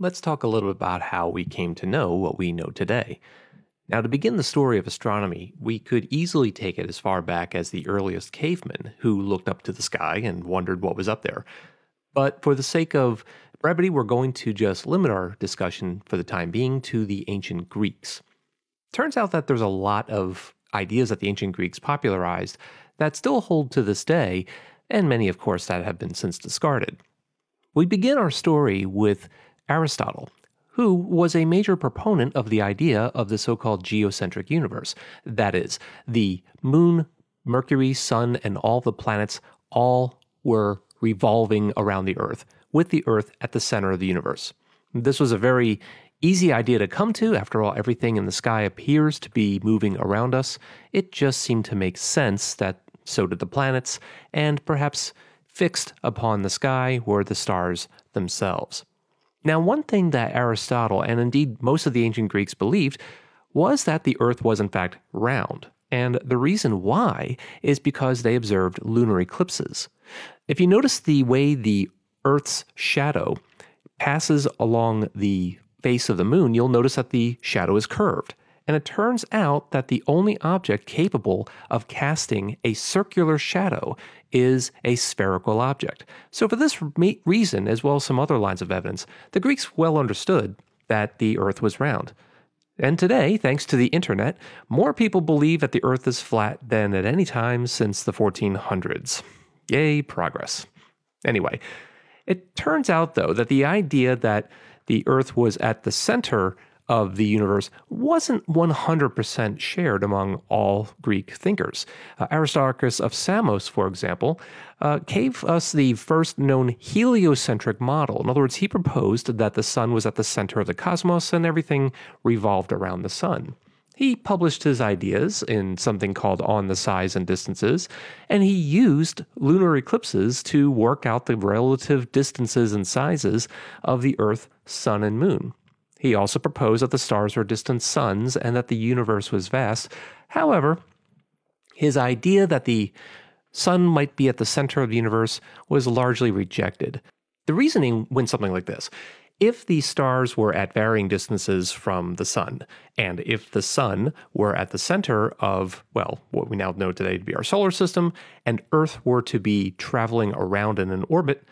let's talk a little bit about how we came to know what we know today. Now, to begin the story of astronomy, we could easily take it as far back as the earliest cavemen who looked up to the sky and wondered what was up there. But for the sake of brevity, we're going to just limit our discussion for the time being to the ancient Greeks. Turns out that there's a lot of ideas that the ancient Greeks popularized that still hold to this day, and many, of course, that have been since discarded. We begin our story with Aristotle, who was a major proponent of the idea of the so called geocentric universe. That is, the moon, Mercury, sun, and all the planets all were revolving around the Earth, with the Earth at the center of the universe. This was a very easy idea to come to. After all, everything in the sky appears to be moving around us. It just seemed to make sense that so did the planets, and perhaps fixed upon the sky were the stars themselves. Now, one thing that Aristotle, and indeed most of the ancient Greeks, believed was that the Earth was in fact round. And the reason why is because they observed lunar eclipses. If you notice the way the Earth's shadow passes along the face of the moon, you'll notice that the shadow is curved. And it turns out that the only object capable of casting a circular shadow is a spherical object. So, for this reason, as well as some other lines of evidence, the Greeks well understood that the earth was round. And today, thanks to the internet, more people believe that the earth is flat than at any time since the 1400s. Yay, progress. Anyway, it turns out, though, that the idea that the earth was at the center of the universe wasn't 100% shared among all Greek thinkers. Uh, Aristarchus of Samos, for example, uh, gave us the first known heliocentric model. In other words, he proposed that the sun was at the center of the cosmos and everything revolved around the sun. He published his ideas in something called On the Size and Distances, and he used lunar eclipses to work out the relative distances and sizes of the Earth, Sun, and Moon. He also proposed that the stars were distant suns and that the universe was vast. However, his idea that the sun might be at the center of the universe was largely rejected. The reasoning went something like this. If the stars were at varying distances from the sun, and if the sun were at the center of, well, what we now know today to be our solar system, and Earth were to be traveling around in an orbit,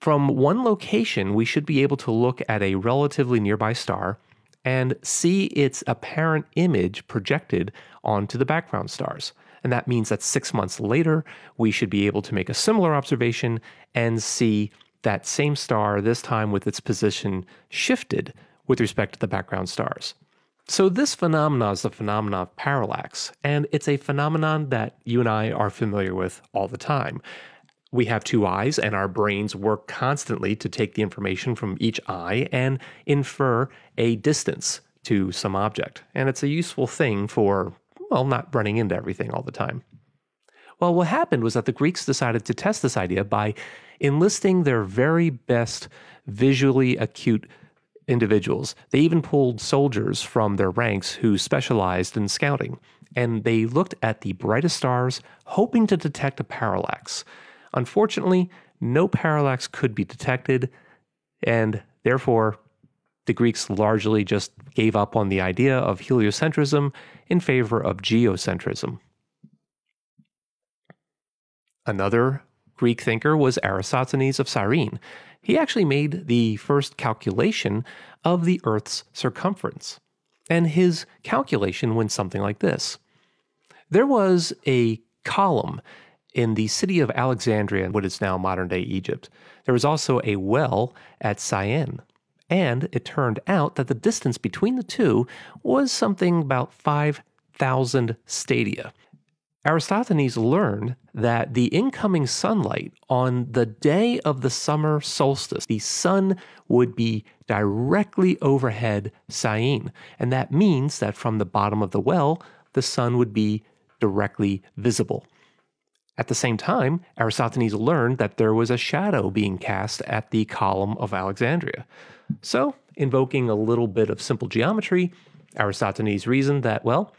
from one location, we should be able to look at a relatively nearby star and see its apparent image projected onto the background stars. And that means that six months later, we should be able to make a similar observation and see that same star, this time with its position shifted with respect to the background stars. So, this phenomenon is the phenomenon of parallax, and it's a phenomenon that you and I are familiar with all the time we have two eyes, and our brains work constantly to take the information from each eye and infer a distance to some object. And it's a useful thing for, well, not running into everything all the time. Well, what happened was that the Greeks decided to test this idea by enlisting their very best visually acute individuals. They even pulled soldiers from their ranks who specialized in scouting. And they looked at the brightest stars, hoping to detect a parallax. Unfortunately, no parallax could be detected, and therefore, the Greeks largely just gave up on the idea of heliocentrism in favor of geocentrism. Another Greek thinker was Eratosthenes of Cyrene. He actually made the first calculation of the Earth's circumference. And his calculation went something like this There was a column in the city of Alexandria, what is now modern day Egypt, there was also a well at Syene. And it turned out that the distance between the two was something about 5,000 stadia. Eratosthenes learned that the incoming sunlight on the day of the summer solstice, the sun would be directly overhead Syene. And that means that from the bottom of the well, the sun would be directly visible. At the same time, Eratosthenes learned that there was a shadow being cast at the column of Alexandria. So, invoking a little bit of simple geometry, Eratosthenes reasoned that, well,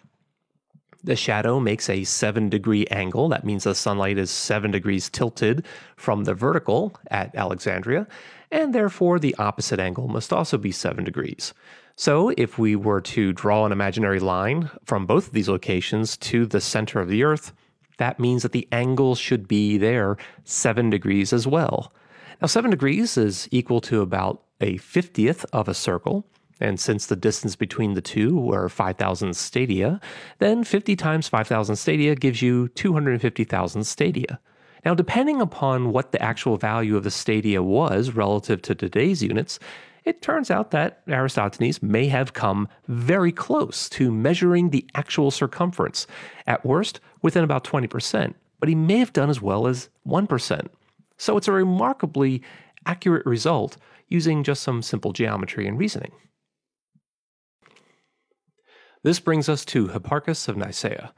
the shadow makes a seven degree angle. That means the sunlight is seven degrees tilted from the vertical at Alexandria. and therefore the opposite angle must also be 7 degrees. So, if we were to draw an imaginary line from both of these locations to the center of the Earth, that means that the angle should be there 7 degrees as well. Now, 7 degrees is equal to about a 50th of a circle. And since the distance between the two were 5,000 stadia, then 50 times 5,000 stadia gives you 250,000 stadia. Now, depending upon what the actual value of the stadia was relative to today's units, it turns out that Eratosthenes may have come very close to measuring the actual circumference, at worst within about 20%, but he may have done as well as 1%. So it's a remarkably accurate result using just some simple geometry and reasoning. This brings us to Hipparchus of Nicaea.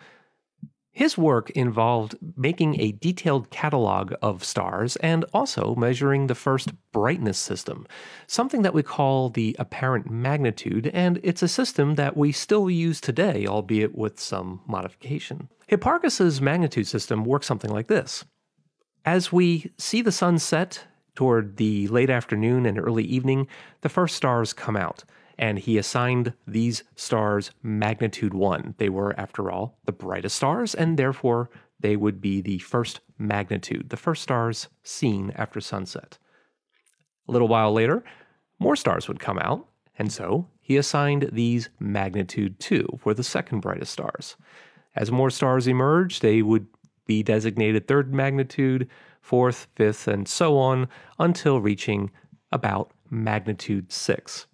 His work involved making a detailed catalog of stars and also measuring the first brightness system, something that we call the apparent magnitude, and it's a system that we still use today, albeit with some modification. Hipparchus's magnitude system works something like this. As we see the sun set toward the late afternoon and early evening, the first stars come out and he assigned these stars magnitude 1. They were, after all, the brightest stars, and therefore they would be the first magnitude, the first stars seen after sunset. A little while later, more stars would come out, and so he assigned these magnitude 2 for the second brightest stars. As more stars emerged, they would be designated third magnitude, fourth, fifth, and so on until reaching about magnitude 6.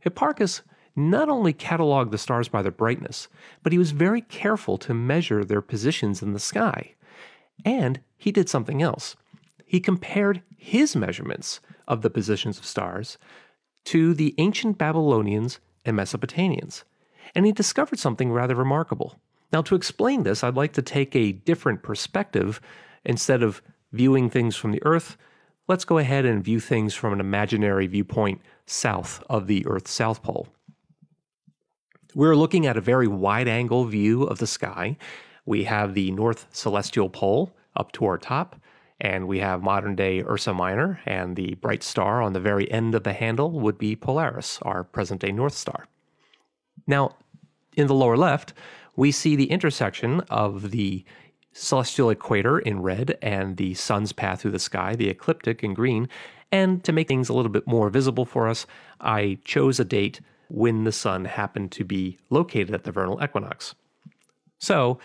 Hipparchus not only cataloged the stars by their brightness, but he was very careful to measure their positions in the sky. And he did something else. He compared his measurements of the positions of stars to the ancient Babylonians and Mesopotamians. And he discovered something rather remarkable. Now, to explain this, I'd like to take a different perspective. Instead of viewing things from the Earth, let's go ahead and view things from an imaginary viewpoint south of the Earth's south pole. We're looking at a very wide angle view of the sky. We have the North Celestial Pole up to our top, and we have modern day Ursa Minor, and the bright star on the very end of the handle would be Polaris, our present day North Star. Now, in the lower left, we see the intersection of the celestial equator in red and the sun's path through the sky, the ecliptic in green, and to make things a little bit more visible for us, I chose a date when the sun happened to be located at the vernal equinox. So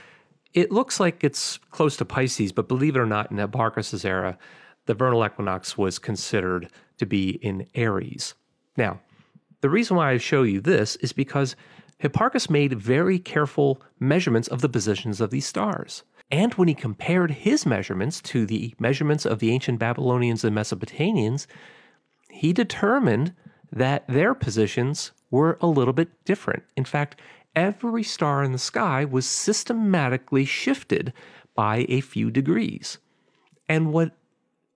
it looks like it's close to Pisces, but believe it or not, in Hipparchus's era, the vernal equinox was considered to be in Aries. Now, the reason why I show you this is because Hipparchus made very careful measurements of the positions of these stars. And when he compared his measurements to the measurements of the ancient Babylonians and Mesopotamians, he determined that their positions were a little bit different. In fact, every star in the sky was systematically shifted by a few degrees. And what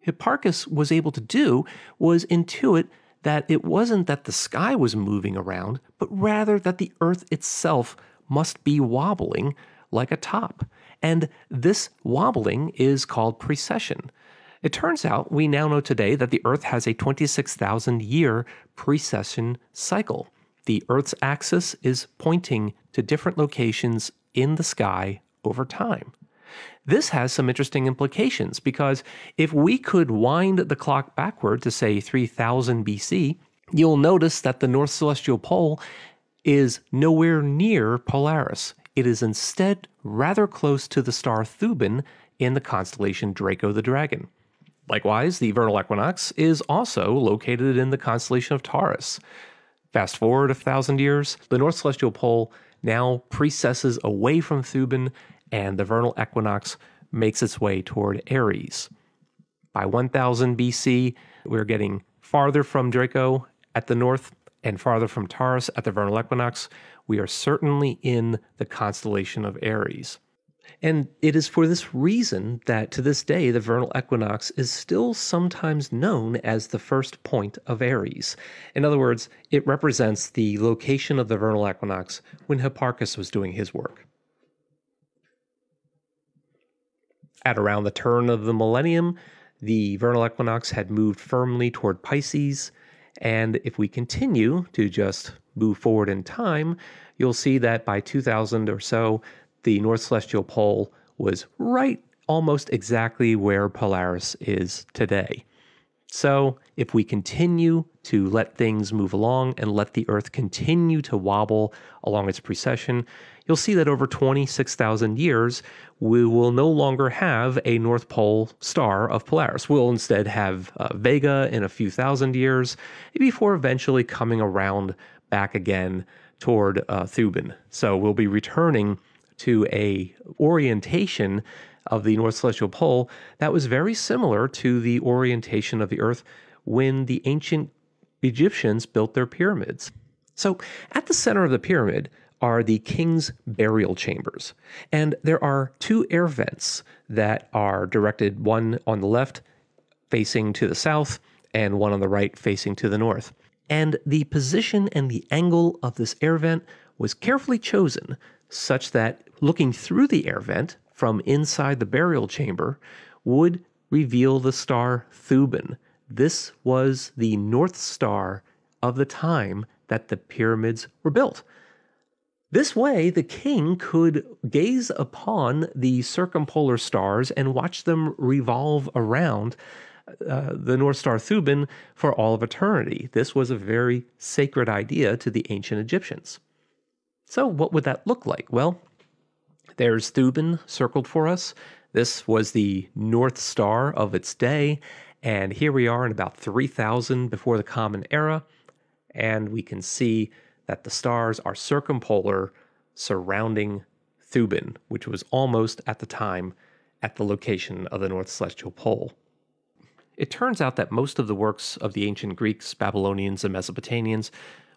Hipparchus was able to do was intuit that it wasn't that the sky was moving around, but rather that the earth itself must be wobbling like a top. And this wobbling is called precession. It turns out we now know today that the Earth has a 26,000 year precession cycle. The Earth's axis is pointing to different locations in the sky over time. This has some interesting implications because if we could wind the clock backward to, say, 3000 BC, you'll notice that the North Celestial Pole is nowhere near Polaris. It is instead rather close to the star Thuban in the constellation Draco the Dragon. Likewise, the vernal equinox is also located in the constellation of Taurus. Fast forward a thousand years, the North Celestial Pole now precesses away from Thuban, and the vernal equinox makes its way toward Aries. By 1000 BC, we're getting farther from Draco at the north and farther from Taurus at the vernal equinox, we are certainly in the constellation of Aries. And it is for this reason that to this day the vernal equinox is still sometimes known as the first point of Aries. In other words, it represents the location of the vernal equinox when Hipparchus was doing his work. At around the turn of the millennium, the vernal equinox had moved firmly toward Pisces. And if we continue to just move forward in time, you'll see that by 2000 or so, the North Celestial Pole was right almost exactly where Polaris is today. So, if we continue to let things move along and let the Earth continue to wobble along its precession, you'll see that over 26,000 years, we will no longer have a North Pole star of Polaris. We'll instead have uh, Vega in a few thousand years before eventually coming around back again toward uh, Thuban. So, we'll be returning to a orientation of the North Celestial Pole that was very similar to the orientation of the Earth when the ancient Egyptians built their pyramids. So, at the center of the pyramid are the king's burial chambers, and there are two air vents that are directed one on the left facing to the south and one on the right facing to the north. And the position and the angle of this air vent was carefully chosen such that looking through the air vent from inside the burial chamber would reveal the star Thuban. This was the North Star of the time that the pyramids were built. This way, the king could gaze upon the circumpolar stars and watch them revolve around uh, the North Star Thuban for all of eternity. This was a very sacred idea to the ancient Egyptians. So, what would that look like? Well, there's Thuban circled for us. This was the North Star of its day. And here we are in about 3000 before the Common Era. And we can see that the stars are circumpolar surrounding Thuban, which was almost at the time at the location of the North Celestial Pole. It turns out that most of the works of the ancient Greeks, Babylonians, and Mesopotamians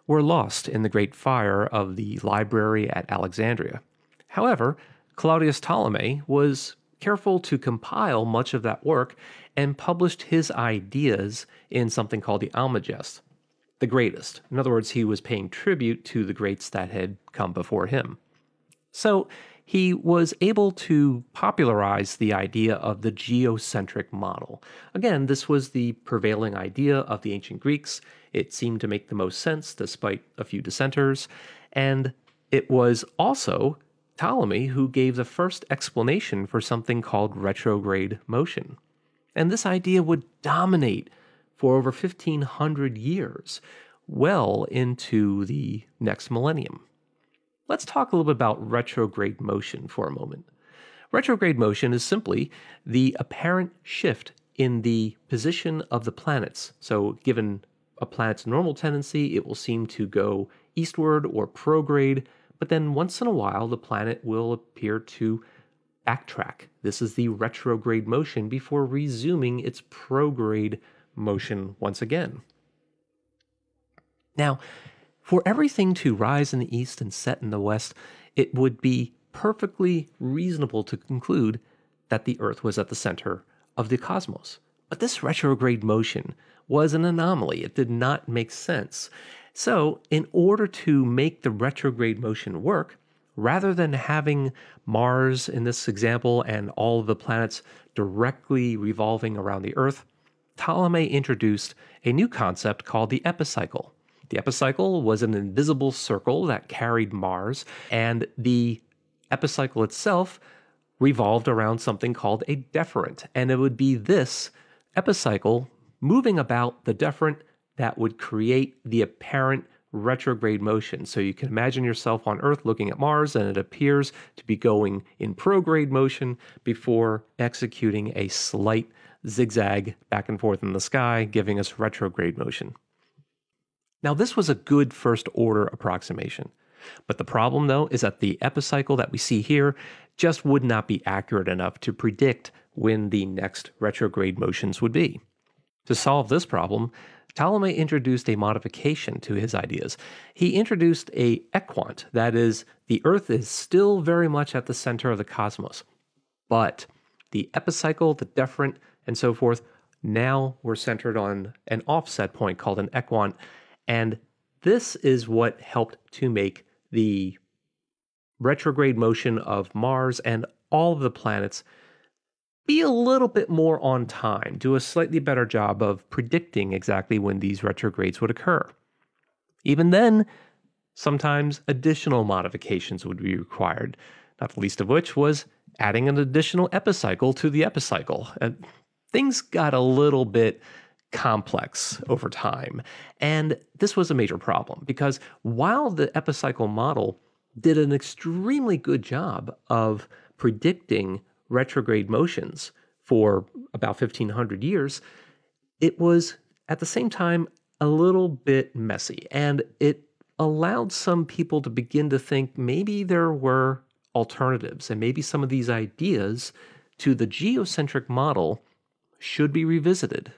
were lost in the Great Fire of the library at Alexandria. However, Claudius Ptolemy was careful to compile much of that work and published his ideas in something called the Almagest, the greatest. In other words, he was paying tribute to the greats that had come before him. So he was able to popularize the idea of the geocentric model. Again, this was the prevailing idea of the ancient Greeks. It seemed to make the most sense despite a few dissenters. And it was also Ptolemy who gave the first explanation for something called retrograde motion. And this idea would dominate for over 1500 years, well into the next millennium. Let's talk a little bit about retrograde motion for a moment. Retrograde motion is simply the apparent shift in the position of the planets. So, given a planet's normal tendency, it will seem to go eastward or prograde but then once in a while, the planet will appear to backtrack. This is the retrograde motion before resuming its prograde motion once again. Now, for everything to rise in the east and set in the west, it would be perfectly reasonable to conclude that the Earth was at the center of the cosmos. But this retrograde motion was an anomaly. It did not make sense. So, in order to make the retrograde motion work, rather than having Mars in this example and all of the planets directly revolving around the Earth, Ptolemy introduced a new concept called the epicycle. The epicycle was an invisible circle that carried Mars, and the epicycle itself revolved around something called a deferent. And it would be this epicycle moving about the deferent that would create the apparent retrograde motion. So you can imagine yourself on Earth looking at Mars, and it appears to be going in prograde motion before executing a slight zigzag back and forth in the sky, giving us retrograde motion. Now, this was a good first order approximation. But the problem, though, is that the epicycle that we see here just would not be accurate enough to predict when the next retrograde motions would be. To solve this problem, Ptolemy introduced a modification to his ideas. He introduced a equant, that is, the Earth is still very much at the center of the cosmos, but the epicycle, the deferent, and so forth now were centered on an offset point called an equant, and this is what helped to make the retrograde motion of Mars and all of the planets be a little bit more on time, do a slightly better job of predicting exactly when these retrogrades would occur. Even then, sometimes additional modifications would be required, not the least of which was adding an additional epicycle to the epicycle. And things got a little bit complex over time. And this was a major problem because while the epicycle model did an extremely good job of predicting retrograde motions for about 1500 years, it was at the same time a little bit messy and it allowed some people to begin to think maybe there were alternatives and maybe some of these ideas to the geocentric model should be revisited.